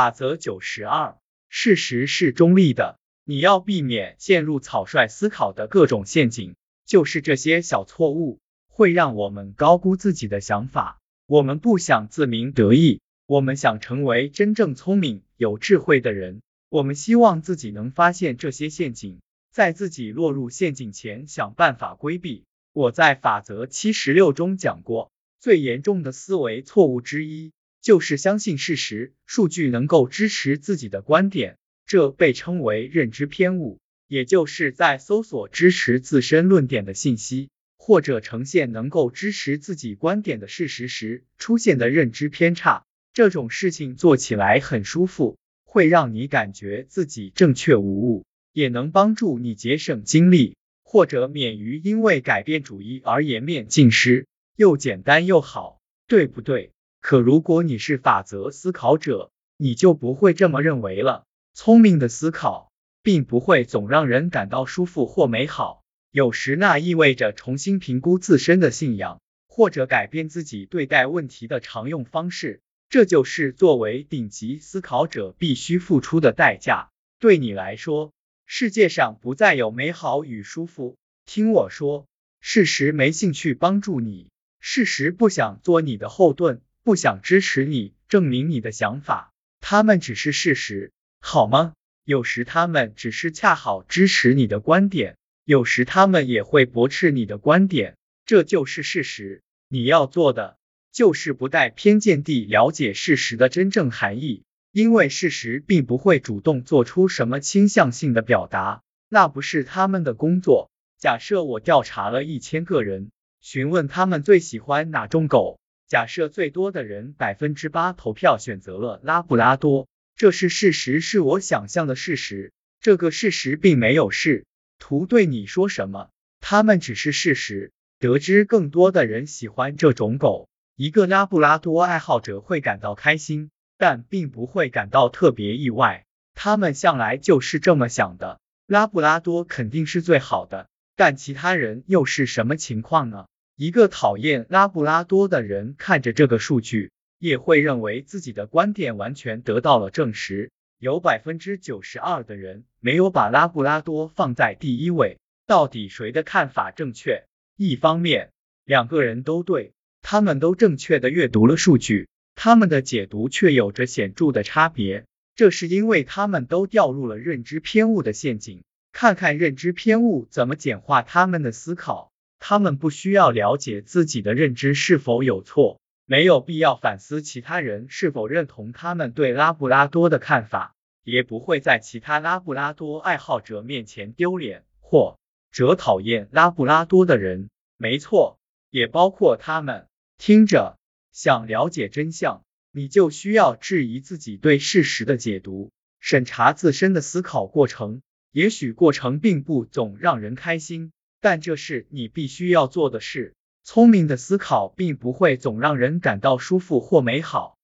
法则九十二，事实是中立的，你要避免陷入草率思考的各种陷阱，就是这些小错误会让我们高估自己的想法。我们不想自鸣得意，我们想成为真正聪明、有智慧的人。我们希望自己能发现这些陷阱，在自己落入陷阱前想办法规避。我在法则七十六中讲过，最严重的思维错误之一。就是相信事实，数据能够支持自己的观点，这被称为认知偏误，也就是在搜索支持自身论点的信息，或者呈现能够支持自己观点的事实时出现的认知偏差。这种事情做起来很舒服，会让你感觉自己正确无误，也能帮助你节省精力，或者免于因为改变主意而颜面尽失，又简单又好，对不对？可如果你是法则思考者，你就不会这么认为了。聪明的思考并不会总让人感到舒服或美好，有时那意味着重新评估自身的信仰，或者改变自己对待问题的常用方式。这就是作为顶级思考者必须付出的代价。对你来说，世界上不再有美好与舒服。听我说，事实没兴趣帮助你，事实不想做你的后盾。不想支持你，证明你的想法，他们只是事实，好吗？有时他们只是恰好支持你的观点，有时他们也会驳斥你的观点，这就是事实。你要做的就是不带偏见地了解事实的真正含义，因为事实并不会主动做出什么倾向性的表达，那不是他们的工作。假设我调查了一千个人，询问他们最喜欢哪种狗。假设最多的人百分之八投票选择了拉布拉多，这是事实，是我想象的事实。这个事实并没有试图对你说什么，他们只是事实。得知更多的人喜欢这种狗，一个拉布拉多爱好者会感到开心，但并不会感到特别意外。他们向来就是这么想的。拉布拉多肯定是最好的，但其他人又是什么情况呢？一个讨厌拉布拉多的人看着这个数据，也会认为自己的观点完全得到了证实。有百分之九十二的人没有把拉布拉多放在第一位。到底谁的看法正确？一方面，两个人都对，他们都正确的阅读了数据，他们的解读却有着显著的差别。这是因为他们都掉入了认知偏误的陷阱。看看认知偏误怎么简化他们的思考。他们不需要了解自己的认知是否有错，没有必要反思其他人是否认同他们对拉布拉多的看法，也不会在其他拉布拉多爱好者面前丢脸，或者讨厌拉布拉多的人。没错，也包括他们。听着，想了解真相，你就需要质疑自己对事实的解读，审查自身的思考过程。也许过程并不总让人开心。但这是你必须要做的事。聪明的思考并不会总让人感到舒服或美好，